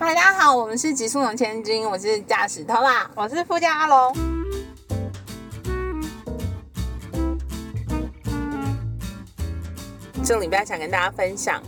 大家好，我们是极速龙千金，我是驾驶头啦，我是副驾阿龙。这礼拜想跟大家分享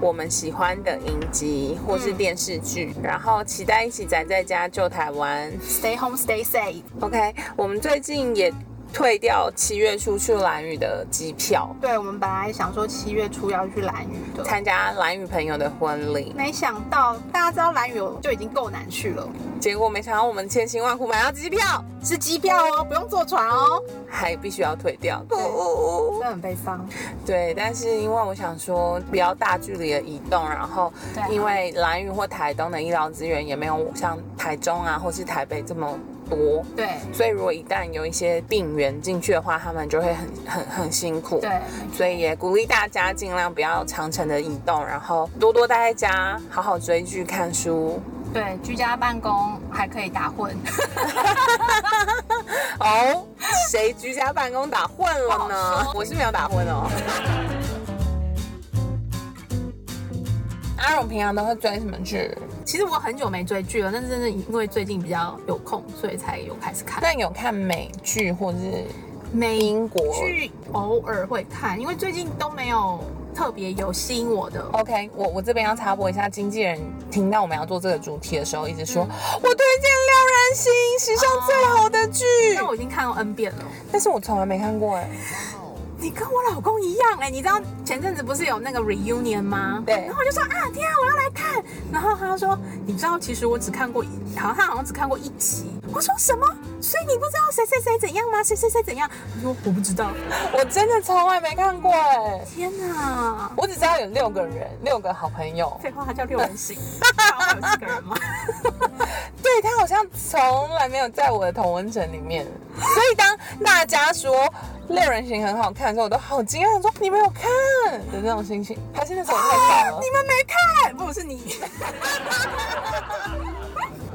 我们喜欢的影集或是电视剧，然后期待一起宅在家救台湾。Stay home, stay safe。OK，我们最近也退掉七月初去蓝屿的机票，对，我们本来想说七月初要去蓝屿的，参加蓝屿朋友的婚礼，没想到大家知道蓝屿就已经够难去了，结果没想到我们千辛万苦买到机票，是机票哦，不用坐船哦，还必须要退掉。对哦真的很悲伤。对，但是因为我想说不要大距离的移动，然后因为蓝屿或台东的医疗资源也没有像台中啊或是台北这么多，对所以如果一旦有一些病源进去的话，他们就会很很很辛苦。对，所以也鼓励大家尽量不要长程的移动，然后多多待在家，好好追剧、看书。对，居家办公还可以打混，哦，谁居家办公打混了呢？我是没有打混哦。阿荣平常都会追什么剧？其实我很久没追剧了，但是真的因为最近比较有空，所以才有开始看。但有看美剧或是美英国剧偶尔会看，因为最近都没有特别有吸引我的。OK，我我这边要插播一下，经纪人听到我们要做这个主题的时候，一直说、嗯我推荐《六人心》，史上最好的剧，但我已经看过 N 遍了。但是我从来没看过哎。你跟我老公一样哎、你知道前阵子不是有那个 reunion 吗？对然后我就说啊，天啊，我要来看。然后他就说，你知道其实我只看过一，好像他好像只看过一集。我说什么？所以你不知道谁谁谁怎样吗？谁谁谁怎样？我说我不知道。我真的从来没看过哎，天哪！我只知道有六个人，六个好朋友。废话，他叫六人行，他有四个人吗？对他好像从来没有在我的同文层里面，所以当大家说六人行很好看的时候，我都好惊讶，想说你没有看的那种心情，还是那时候我太小了你。们没看，不是你。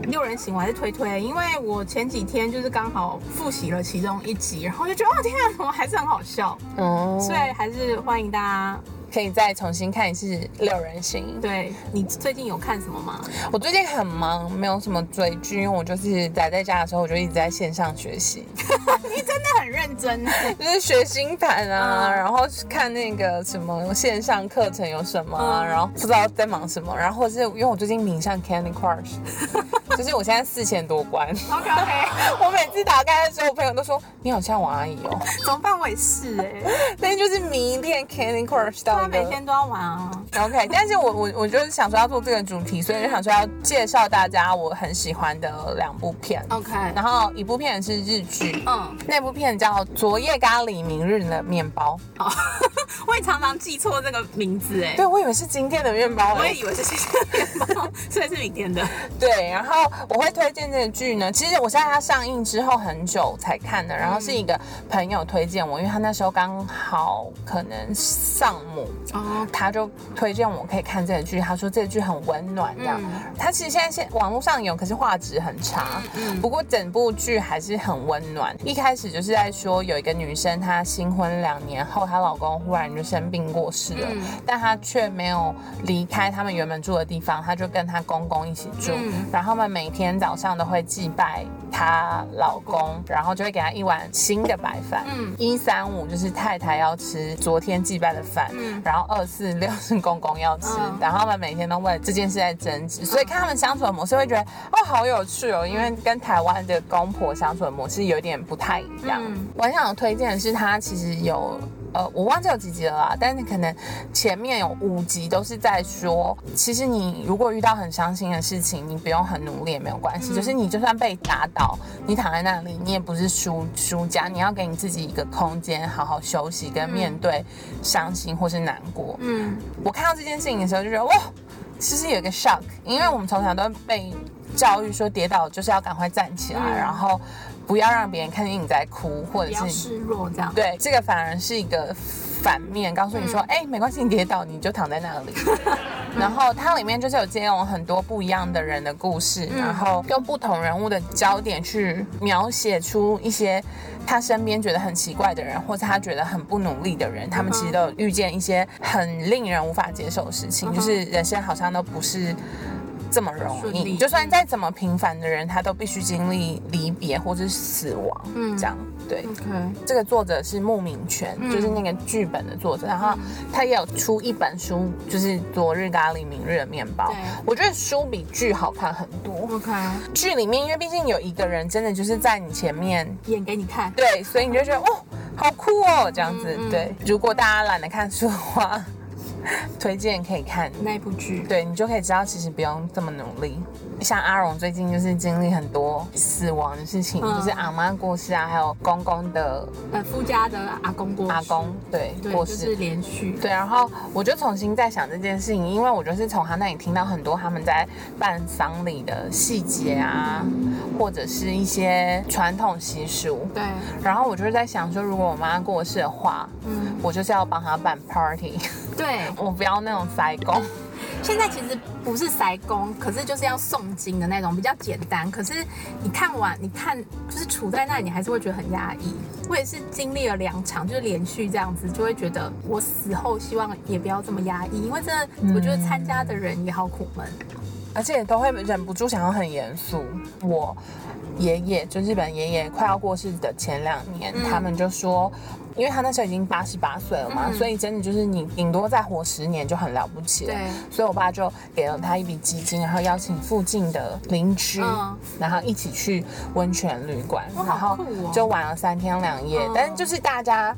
六人行我还是推推，因为我前几天就是刚好复习了其中一集，然后就觉得哦天啊，怎么还是很好笑，哦，所以还是欢迎大家。可以再重新看一次六人行。对你最近有看什么吗？我最近很忙，没有什么追剧，因为我就是宅在家的时候，我就一直在线上学习，你真的很认真。就是学星盘啊，嗯然后看那个什么线上课程有什么啊，嗯然后不知道在忙什么，然后是因为我最近迷上 Candy Crush，就是我现在四千多关，OK OK，我每次打开的时候，我朋友都说你好像我阿姨哦，怎么办？我也是哎、但是就是迷恋 Candy Crush 到他每天都要玩啊。OK，但是我我我就是想说要做这个主题，所以就想说要介绍大家我很喜欢的两部片，OK，然后一部片是日剧，嗯，那部片叫《昨夜咖喱明日的面包哦，我也常常记错这个名字哎》，。对我以为是今天的面包、欸，我也以为是今天的面包，所以是明天的。对，然后我会推荐这个剧呢，其实我是在它上映之后很久才看的，然后是一个朋友推荐我，因为他那时候刚好可能丧母，哦，他就推荐我可以看这个剧，他说这个剧很温暖这样。嗯他其实现在现网络上有，可是画质很差。嗯不过整部剧还是很温暖。一开始就是在说有一个女生，她新婚两年后，她老公忽然就生病过世了，嗯但她却没有离开他们原本住的地方，她就跟她公公一起住。嗯然后他们每天早上都会祭拜她老公，然后就会给她一碗新的白饭。嗯一三五就是太太要吃昨天祭拜的饭，嗯然后二四六是公公要吃，嗯然后他们每天都为了这件事在争执，所以看他们相处的模式会觉得哦好有趣哦，因为跟台湾的公婆相处的模式有点不太一样。嗯我很想推荐的是，他其实有。呃，我忘记有几集了啦，但是可能前面有五集都是在说，其实你如果遇到很伤心的事情，你不用很努力也没有关系，嗯。就是你就算被打倒，你躺在那里，你也不是输输家，你要给你自己一个空间，好好休息跟面对伤心或是难过。嗯。我看到这件事情的时候就觉得哇，其实有一个 shock，因为我们从小都被教育说跌倒就是要赶快站起来，嗯然后不要让别人看见你在哭，或者是示弱这样。对这个反而是一个反面，告诉你说，嗯哎、没关系，你跌倒你就躺在那里。然后它里面就是有借用很多不一样的人的故事，嗯然后用不同人物的焦点去描写出一些他身边觉得很奇怪的人，或者他觉得很不努力的人，他们其实都有遇见一些很令人无法接受的事情，嗯就是人生好像都不是。这么容易。就算再怎么平凡的人，他都必须经历离别或者是死亡，嗯这样对。这个作者是穆明全，嗯就是那个剧本的作者，然后他也有出一本书，就是《昨日咖喱，明日的面包》。我觉得书比剧好看很多。OK，剧里面，因为毕竟有一个人真的就是在你前面，演给你看。对，所以你就觉得哦，好酷哦，这样子。嗯嗯对，如果大家懒得看书的话，推荐可以看。那部剧，对你就可以知道，其实不用这么努力。像阿荣最近就是经历很多死亡的事情，嗯就是阿妈过世啊，还有公公的呃，夫家的阿公过世阿公对对，过世就是。连续。对，然后我就重新在想这件事情，因为我就是从他那里听到很多他们在办丧礼的细节啊，或者是一些传统习俗。对，然后我就是在想说，如果我妈过世的话，嗯，我就是要帮她办 party，对。我不要那种塞工。现在其实不是塞工，可是就是要诵经的那种，比较简单。可是你看完，你看就是处在那里，你还是会觉得很压抑。我也是经历了两场，就是连续这样子，就会觉得我死后希望也不要这么压抑，因为真的，我觉得参加的人也好苦闷。而且都会忍不住想要很严肃。我爷爷就日本爷爷快要过世的前两年，嗯他们就说，因为他那时候已经八十八岁了嘛，嗯所以真的就是你顶多再活十年就很了不起了。所以我爸就给了他一笔基金，然后邀请附近的邻居，嗯然后一起去温泉旅馆，哇然后就玩了三天两夜。嗯但是就是大家。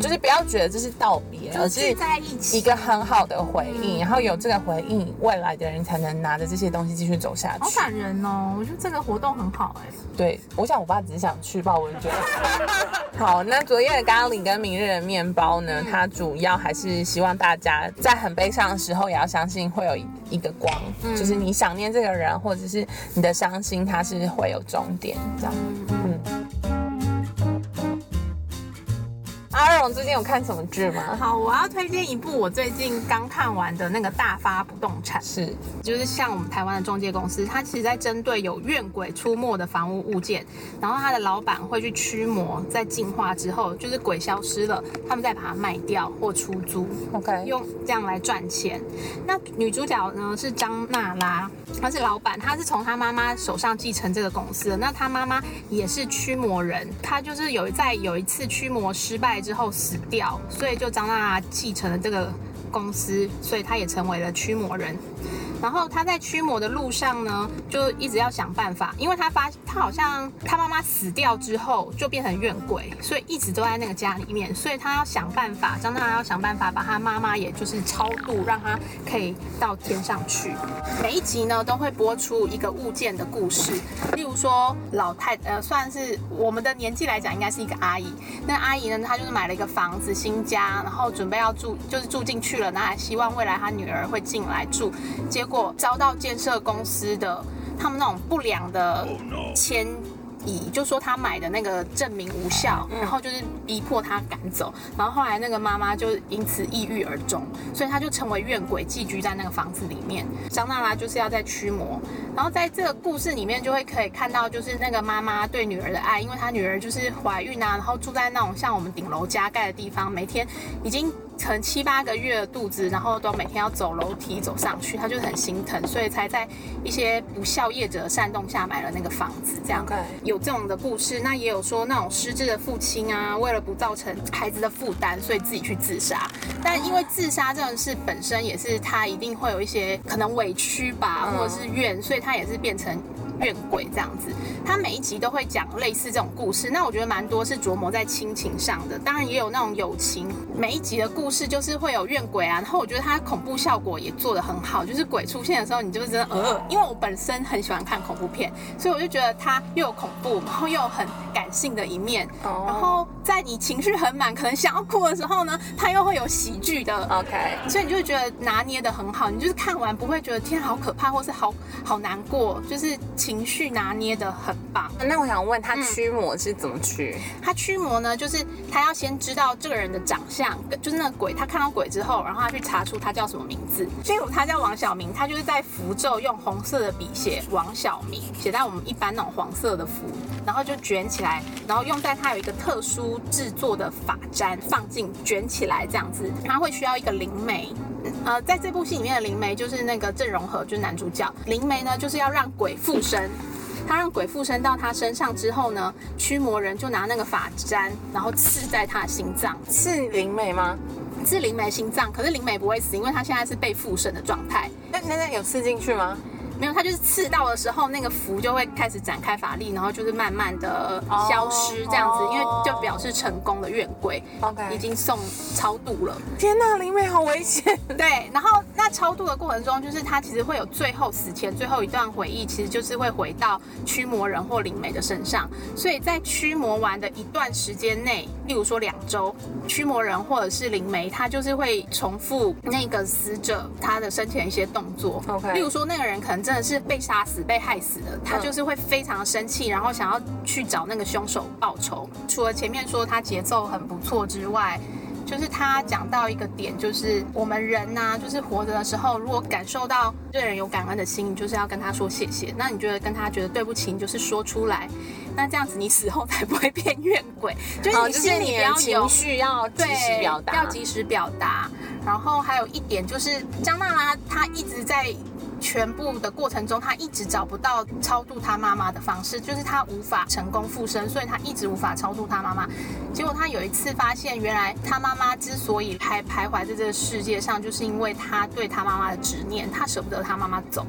就是不要觉得这是道别，而是在一起一个很好的回应，嗯然后有这个回应，未来的人才能拿着这些东西继续走下去。好感人哦！我觉得这个活动很好哎、对，我想我爸只是想去吧，我就觉得。好，那昨夜的咖喱跟明日的面包呢？它主要还是希望大家在很悲伤的时候，也要相信会有一一个光，就是你想念这个人，或者是你的伤心，它是会有终点这样。最近有看什么剧吗？好，我要推荐一部我最近刚看完的那个《大发不动产》。是，就是像我们台湾的中介公司，它其实在针对有怨鬼出没的房屋物件，然后它的老板会去驱魔，在净化之后，就是鬼消失了，他们再把它卖掉或出租，OK，用这样来赚钱。那女主角呢是张娜拉，她是老板，她是从她妈妈手上继承这个公司的。那她妈妈也是驱魔人，她就是有在有一次驱魔失败之后死掉，所以就张娜娜继承了这个公司，所以她也成为了驱魔人。然后他在驱魔的路上呢，就一直要想办法，因为他发他好像他妈妈死掉之后就变成怨鬼，所以一直都在那个家里面，所以他要想办法，张大要想办法把他妈妈也就是超度，让他可以到天上去。每一集呢都会播出一个物件的故事，例如说老太呃算是我们的年纪来讲，应该是一个阿姨。那阿姨呢，她就是买了一个房子新家，然后准备要住，就是住进去了，那还希望未来她女儿会进来住，结果遭到建设公司的他们那种不良的迁移，就说他买的那个证明无效，然后就是逼迫他赶走，然后后来那个妈妈就因此抑郁而终，所以她就成为怨鬼，寄居在那个房子里面。张娜拉就是要在驱魔，然后在这个故事里面就会可以看到，就是那个妈妈对女儿的爱，因为她女儿就是怀孕啊，然后住在那种像我们顶楼加盖的地方，每天已经可能七八个月的肚子，然后都每天要走楼梯走上去，他就是很心疼，所以才在一些不孝业者的煽动下买了那个房子，这样 OK 有这种的故事。那也有说那种失智的父亲啊，为了不造成孩子的负担，所以自己去自杀。但因为自杀这种事本身也是他一定会有一些可能委屈吧，嗯或者是怨，所以他也是变成怨鬼这样子。他每一集都会讲类似这种故事，那我觉得蛮多是琢磨在亲情上的，当然也有那种友情。每一集的故事就是会有怨鬼啊，然后我觉得它恐怖效果也做得很好，就是鬼出现的时候，你就是真的呃，因为我本身很喜欢看恐怖片，所以我就觉得它又有恐怖，然后又有很感性的一面，哦然后在你情绪很满，可能想要哭的时候呢，它又会有喜剧的 OK，所以你就会觉得拿捏的很好，你就是看完不会觉得天啊好可怕，或是好好难过，就是情绪拿捏的很棒。那我想问他驱魔是怎么驱？他驱魔呢，就是他要先知道这个人的长相，就是那个鬼，他看到鬼之后，然后他去查出他叫什么名字。所以他叫王小明，他就是在符咒用红色的笔写王小明，写在我们一般那种黄色的符，然后就卷起来，然后用在他有一个特殊菇制作的发簪放进卷起来这样子，它会需要一个灵媒。呃，在这部戏里面的灵媒就是那个郑容和，就是男主角。灵媒呢，就是要让鬼附身。他让鬼附身到他身上之后呢，驱魔人就拿那个发簪，然后刺在他的心脏，是灵媒吗？刺灵媒心脏。可是灵媒不会死，因为他现在是被附身的状态。那那那有刺进去吗？没有，他就是刺到的时候，那个符就会开始展开法力，然后就是慢慢的消失这样子，因为就表示成功的怨鬼 OK 已经送超度了。天哪，灵媒好危险！对，然后那超度的过程中，就是他其实会有最后死前最后一段回忆，其实就是会回到驱魔人或灵媒的身上。所以在驱魔完的一段时间内，例如说两周，驱魔人或者是灵媒，他就是会重复那个死者他的生前一些动作。OK 例如说那个人可能真的是被杀死、被害死的，他就是会非常生气，然后想要去找那个凶手报仇。除了前面说他节奏很不错之外，就是他讲到一个点，就是我们人呐、就是活着的时候，如果感受到对人有感恩的心，你就是要跟他说谢谢。那你觉得跟他觉得对不起，你就是说出来。那这样子你死后才不会变怨鬼，就是，你心里不要情绪要及，时表达，要及时表达。然后还有一点就是，张娜拉她一直在全部的过程中，他一直找不到超度他妈妈的方式，就是他无法成功附身，所以他一直无法超度他妈妈。结果他有一次发现，原来他妈妈之所以还徘徊在这个世界上，就是因为他对他妈妈的执念，他舍不得他妈妈走，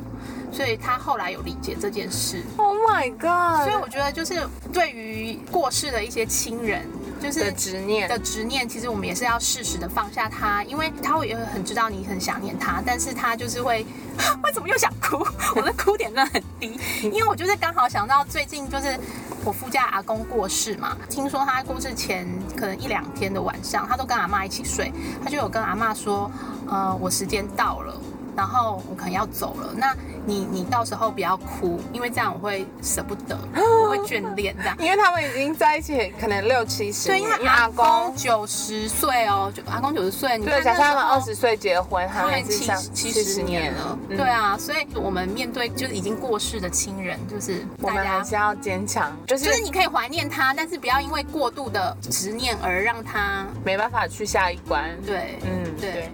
所以他后来有理解这件事。Oh my god！所以我觉得，就是对于过世的一些亲人，就是的执念的执念，其实我们也是要适时的放下他，因为他会也会很知道你很想念他，但是他就是会，为什么又想哭？我的哭点真的很低，因为我就是刚好想到最近就是我夫家阿公过世嘛，听说他过世前可能一两天的晚上，他都跟阿妈一起睡，他就有跟阿妈说，呃，我时间到了。然后我可能要走了，那你你到时候不要哭，因为这样我会舍不得，我会眷恋这样。因为他们已经在一起可能六七十对，年，因为阿公九十岁哦，就阿公九十岁，你对，看假设他们二十岁结婚，他他们七七十年了，嗯对啊，所以我们面对就是已经过世的亲人，就是我大家们还是要坚强，就是就是你可以怀念他，但是不要因为过度的执念而让他没办法去下一关。对嗯，对。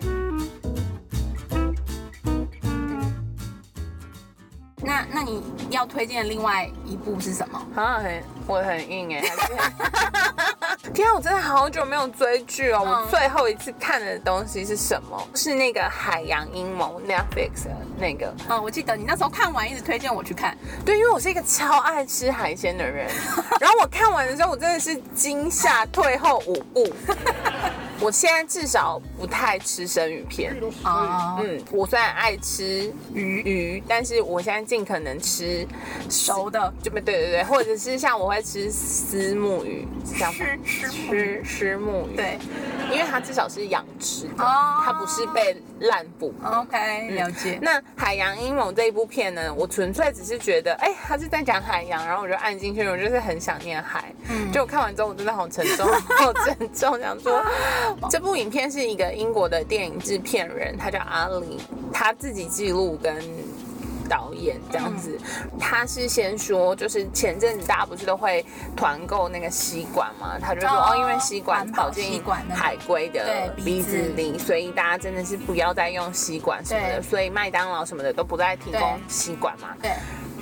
那那你要推荐的另外一部是什么？啊很我很硬哎、天啊，我真的好久没有追剧哦。嗯我最后一次看的东西是什么？是那个《海洋阴谋》Netflix 的那个。嗯，我记得你那时候看完一直推荐我去看，对，因为我是一个超爱吃海鲜的人，然后我看完的时候，我真的是惊吓退后五步。我现在至少不太吃生鱼片。啊，嗯，我虽然爱吃鱼鱼，但是我现在尽可能吃熟的就对对对，或者是像我会吃丝木鱼，是这样吃吃吃吃木鱼，对，因为它至少是养殖的，哦它不是被滥捕。，OK，了解。那《海洋阴谋》这一部片呢，我纯粹只是觉得，哎、它是在讲海洋，然后我就按进去，我就是很想念海。嗯就我看完之后，我真的好沉重，好沉重，想说这部影片是一个英国的电影制片人，他叫阿里，他自己记录跟。导演这样子，他是先说，就是前阵子大家不是都会团购那个吸管嘛，他就说哦哦，因为吸管跑进海龟的鼻子里，所以大家真的是不要再用吸管什么的，所以麦当劳什么的都不再提供吸管嘛。对，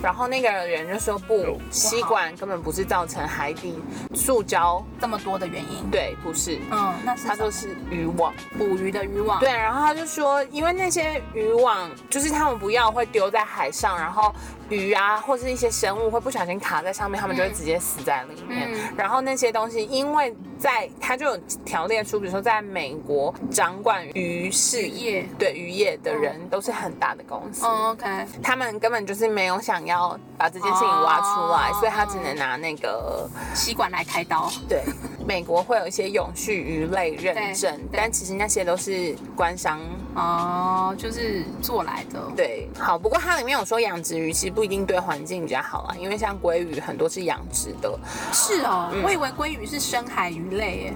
然后那个人就说不，吸管根本不是造成海底塑胶，这么多的原因。对，不是，嗯，那是他说是渔网。捕鱼的渔网。对，然后他就说，因为那些渔网就是他们不要会丢在海上，然后鱼啊或是一些生物会不小心卡在上面，他们就会直接死在里面。嗯然后那些东西，因为在他就有条列出，比如说在美国掌管鱼事业对渔业的人都是很大的公司。哦，OK，他们根本就是没有想要把这件事情挖出来，哦所以他只能拿那个吸管来开刀。对，美国会有一些永续鱼类认证，但其实那些都是官商。哦，就是做来的。对，好，不过它里面有说养殖鱼其实不一定对环境比较好啊，因为像鲑鱼很多是养殖的，是哦，嗯我以为鲑鱼是深海鱼类耶。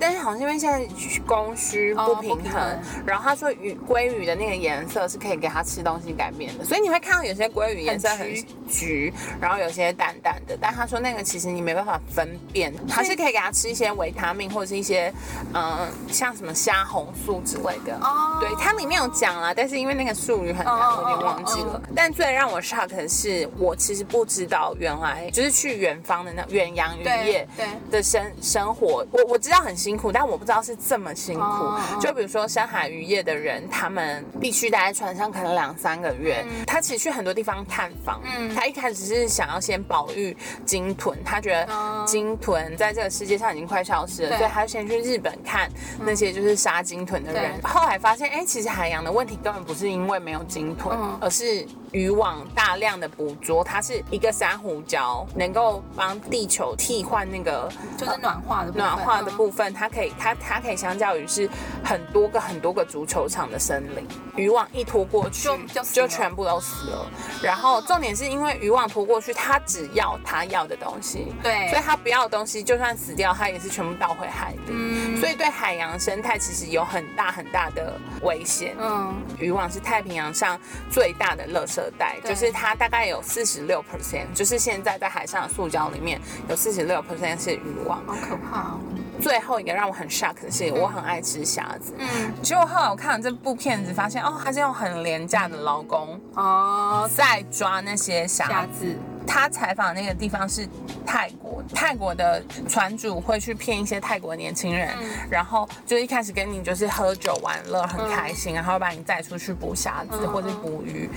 但是好像因为现在供需哦不平衡，不平衡。然后他说鱼鲑鱼的那个颜色是可以给它吃东西改变的，所以你会看到有些鲑鱼颜色很很橘。橘，然后有些淡淡的，但他说那个其实你没办法分辨，还是可以给它吃一些维他命或者是一些嗯、像什么虾红素之类的。哦。对，它里面有讲啦，但是因为那个术语很难，有点忘记了。但最让我 shock 的是，我其实不知道原来就是去远方的那远洋渔业对的生生活，我我知道很辛苦，但我不知道是这么辛苦。就比如说深海渔业的人，他们必须待在船上可能两三个月。他其实去很多地方探访，嗯。他一开始是想要先保育鲸豚，他觉得哦。鲸豚在这个世界上已经快消失了，所以他就先去日本看那些就是杀鲸豚的人。后来发现，哎、其实海洋的问题根本不是因为没有鲸豚，嗯。而是渔网大量的捕捉，它是一个珊瑚礁能够帮地球替换那个就是暖化的部分暖化的嗯部分，它可以它它可以相较于是很多个很多个足球场的森林，渔网一拖过去就就全部都死了。然后重点是因为渔网拖过去，它只要它要的东西，对所以它不要的东西就算死掉，它也是全部倒回海里。嗯所以对海洋生态其实有很大很大的危险。嗯渔网是太平洋上最大的垃圾袋，对就是它大概有四十六 percent，就是现在在海上的塑胶里面有四十六 percent 是渔网。好可怕哦最后一个让我很 shock 的是，我很爱吃虾子。嗯结果后来我看了这部片子，发现哦，他是用很廉价的劳工哦在抓那些虾虾子。子他采访的那个地方是泰国，泰国的船主会去骗一些泰国年轻人，嗯。然后就一开始跟你就是喝酒玩乐很开心，然后把你载出去捕虾子嗯。或者捕鱼，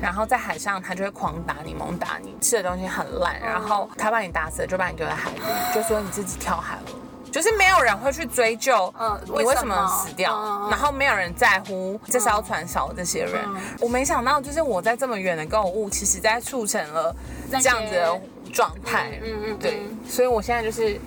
然后在海上他就会狂打你、猛打你，吃的东西很烂，然后他把你打死了就把你丢在海里，就说你自己跳海了。就是没有人会去追究，嗯你为什么死掉，然后没有人在乎这艘船少这些人。嗯我没想到，就是我在这么远的购物，其实在促成了这样子的状态。嗯嗯嗯对，所以我现在就是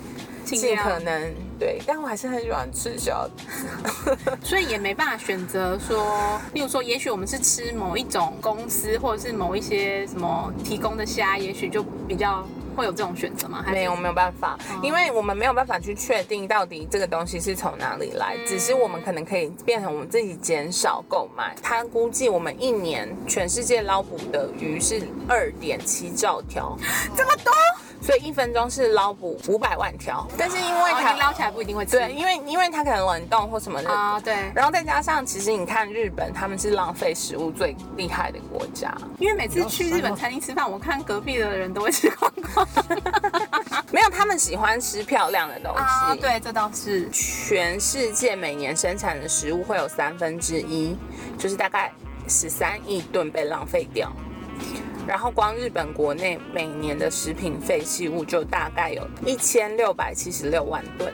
尽可能对，但我还是很喜欢吃虾子。所以也没办法选择说，例如说，也许我们是吃某一种公司或者是某一些什么提供的虾，也许就比较会有这种选择吗？还没有，没有办法，因为我们没有办法去确定到底这个东西是从哪里来，只是我们可能可以变成我们自己减少购买。他估计我们一年全世界捞捕的鱼是二点七兆条，这么多，所以一分钟是捞捕五百万条。但是因为哦它你捞起来不一定会吃。对，因为因为它可能冷冻或什么的。啊，对，然后再加上，其实你看日本，他们是浪费食物最厉害的国家。因为每次去日本餐厅吃饭，我看隔壁的人都会吃光光。没有，他们喜欢吃漂亮的东西。啊，对，这倒是。全世界每年生产的食物会有三分之一，就是大概十三亿吨被浪费掉。然后光日本国内每年的食品废弃物就大概有一千六百七十六万吨，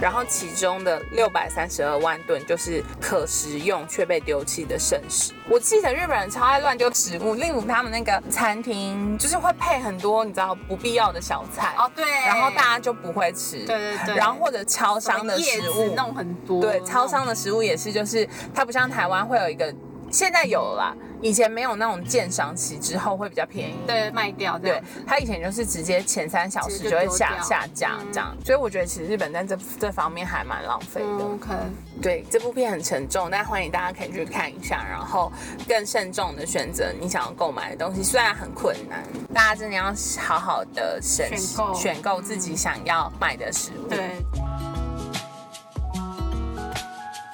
然后其中的六百三十二万吨就是可食用却被丢弃的剩食。我记得日本人超爱乱丢食物，例如他们那个餐厅就是会配很多你知道不必要的小菜，哦，对。然后大家就不会吃，对对对然后或者超商的食物，弄很多。对，超商的食物也是，就是它不像台湾会有一个，现在有了啦，以前没有那种鉴赏期之后会比较便宜。对卖掉这对样子。，它以前就是直接前三小时就会下就下架嗯这样，所以我觉得其实日本在这这方面还蛮浪费的。嗯，OK。对，这部片很沉重，但欢迎大家可以去看一下，然后更慎重的选择你想要购买的东西，虽然很困难，大家真的要好好的审选购选购自己想要买的食物。对，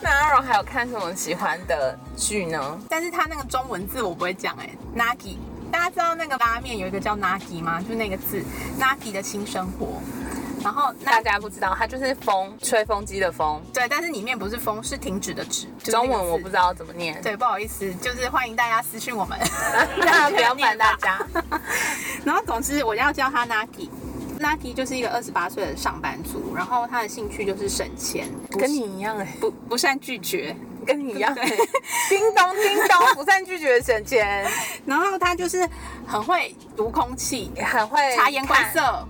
那阿荣还有看什么喜欢的剧呢？但是他那个中文字我不会讲哎，Nagi。大家知道那个拉面有一个叫 Nagi 吗？就是那个字，Nagi 的新生活。然后大家不知道，它就是风，吹风机的风。对，但是里面不是风，是停止的止。就是中文我不知道怎么念，对，不好意思，就是欢迎大家私讯我们，不要烦大家。然后总之我要叫他 Nagi。Nagi 就是一个二十八岁的上班族，然后他的兴趣就是省钱，跟你一样哎、不不善拒绝，跟你一样、欸，叮咚叮咚，不善拒绝省钱，然后他就是很会读空气，很会察言观，色，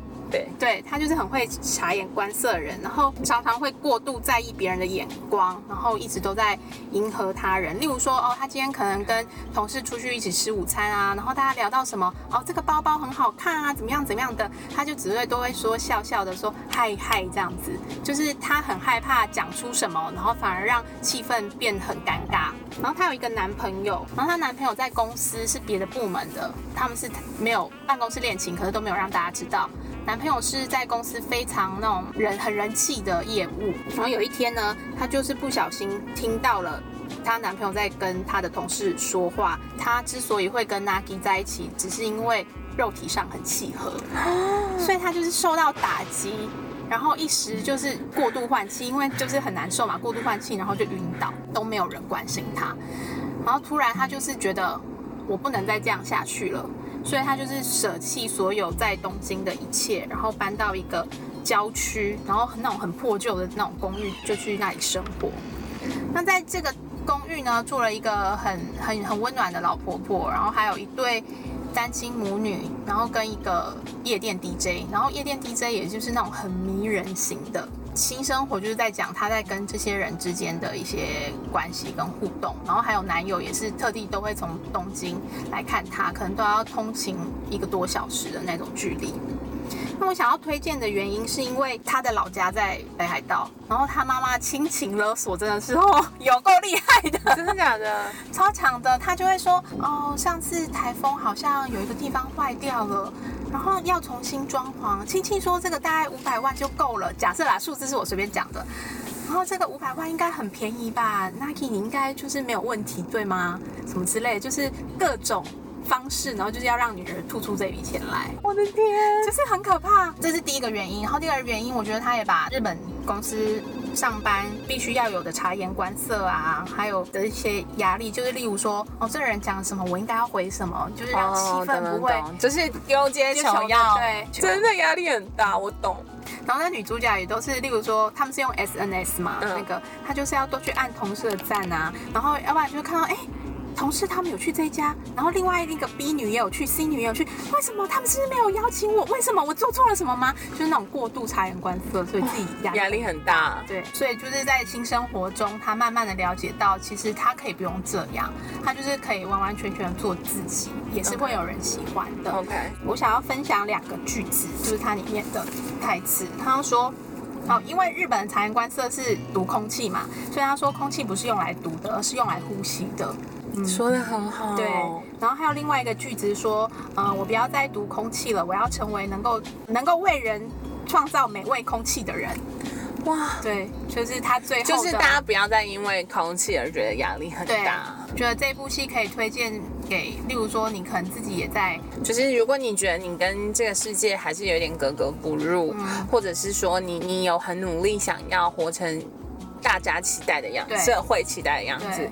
对，他就是很会察言观色的人，然后常常会过度在意别人的眼光，然后一直都在迎合他人。例如说，哦，他今天可能跟同事出去一起吃午餐啊，然后大家聊到什么，哦，这个包包很好看啊，怎么样怎么样的，他就只会都会说笑笑的说嗨嗨这样子，就是他很害怕讲出什么，然后反而让气氛变很尴尬。然后她有一个男朋友，然后她男朋友在公司是别的部门的，他们是没有办公室恋情，可是都没有让大家知道。男朋友是在公司非常那种人很人气的业务，然后有一天呢，她就是不小心听到了她男朋友在跟她的同事说话。她之所以会跟 Nagi 在一起，只是因为肉体上很契合，所以她就是受到打击。然后一时就是过度换气，因为就是很难受嘛，过度换气，然后就晕倒，都没有人关心她。然后突然她就是觉得我不能再这样下去了，所以他就是舍弃所有在东京的一切，然后搬到一个郊区，然后那种很破旧的那种公寓，就去那里生活。那在这个公寓呢，住了一个很很很温暖的老婆婆，然后还有一对。单亲母女，然后跟一个夜店 DJ，然后夜店 DJ 也就是那种很迷人型的新生活，就是在讲她在跟这些人之间的一些关系跟互动，然后还有男友也是特地都会从东京来看她，可能都要通勤一个多小时的那种距离。那我想要推荐的原因，是因为他的老家在北海道，然后他妈妈亲情勒索真的是哦，有够厉害的，真的假的？超强的。他就会说，哦，上次台风好像有一个地方坏掉了，然后要重新装潢。青青说这个大概五百万就够了，假设啦，数字是我随便讲的。然后这个五百万应该很便宜吧？Nike 你应该就是没有问题对吗？什么之类，就是各种。方式，然后就是要让女儿吐出这笔钱来。我的天，就是很可怕。这是第一个原因。然后第二个原因，我觉得他也把日本公司上班必须要有的察言观色啊，还有的一些压力，就是例如说，哦，这个人讲什么，我应该要回什么，就是让气氛不会，就是丢接球要，对，真的压力很大，我懂。然后那女主角也都是，例如说他们是用 SNS 嘛，那个她就是要多去按同事的赞啊，然后要不然就看到哎。同事他们有去这一家，然后另外一个 B 女也有去，C 女也有去。为什么他们是没有邀请我？为什么我做错了什么吗？就是那种过度察言观色，所以自己压压力很大。对，所以就是在新生活中，他慢慢的了解到，其实他可以不用这样，他就是可以完完全全做自己，也是会有人喜欢的。OK，我想要分享两个句子，就是它里面的台词。他说，哦，因为日本的察言观色是读空气嘛，所以他说空气不是用来读的，而是用来呼吸的。说的很好，对。然后还有另外一个句子说，嗯，我不要再读空气了，我要成为能够能够为人创造美味空气的人。哇，对，就是他最后就是大家不要再因为空气而觉得压力很大。觉得这部戏可以推荐给，例如说你可能自己也在，就是如果你觉得你跟这个世界还是有点格格不入，或者是说你你有很努力想要活成大家期待的样子，社会期待的样子。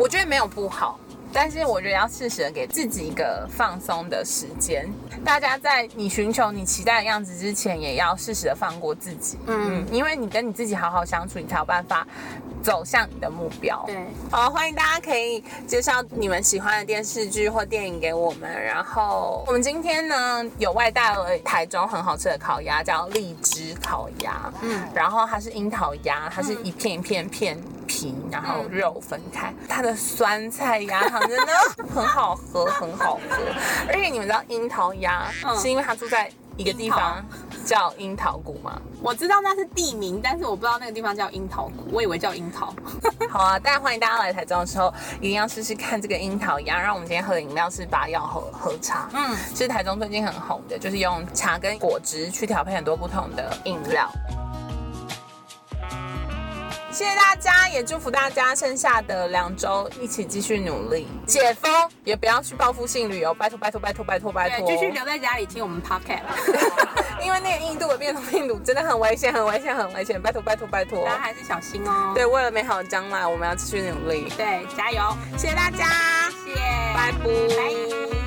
我觉得没有不好，但是我觉得要适时的给自己一个放松的时间。大家在你寻求你期待的样子之前，也要适时的放过自己。嗯，因为你跟你自己好好相处，你才有办法走向你的目标。对，好，欢迎大家可以介绍你们喜欢的电视剧或电影给我们。然后我们今天呢有外带了台中很好吃的烤鸭，叫荔枝烤鸭。嗯，然后它是樱桃鸭，它是一片一片片。皮，然后肉分开，它的酸菜鸭汤真的很好喝，很好喝。而且你们知道樱桃鸭是因为它住在一个地方叫樱桃谷吗？我知道那是地名，但是我不知道那个地方叫樱桃谷，我以为叫樱桃。好啊，大家欢迎大家来台中的时候，一定要试试看这个樱桃鸭。然后我们今天喝的饮料是八药喝喝茶，嗯，是台中最近很红的，就是用茶跟果汁去调配很多不同的饮料。谢谢大家，也祝福大家剩下的两周一起继续努力解封，也不要去报复性旅游，拜托拜托拜托拜托拜托，继续留在家里听我们 podcast，因为那个印度的变种病毒真的很危险，很危险，很危险，拜托拜托拜托，大家还是小心哦。对，为了美好的将来，我们要继续努力。对，加油！谢谢大家，谢谢，拜拜。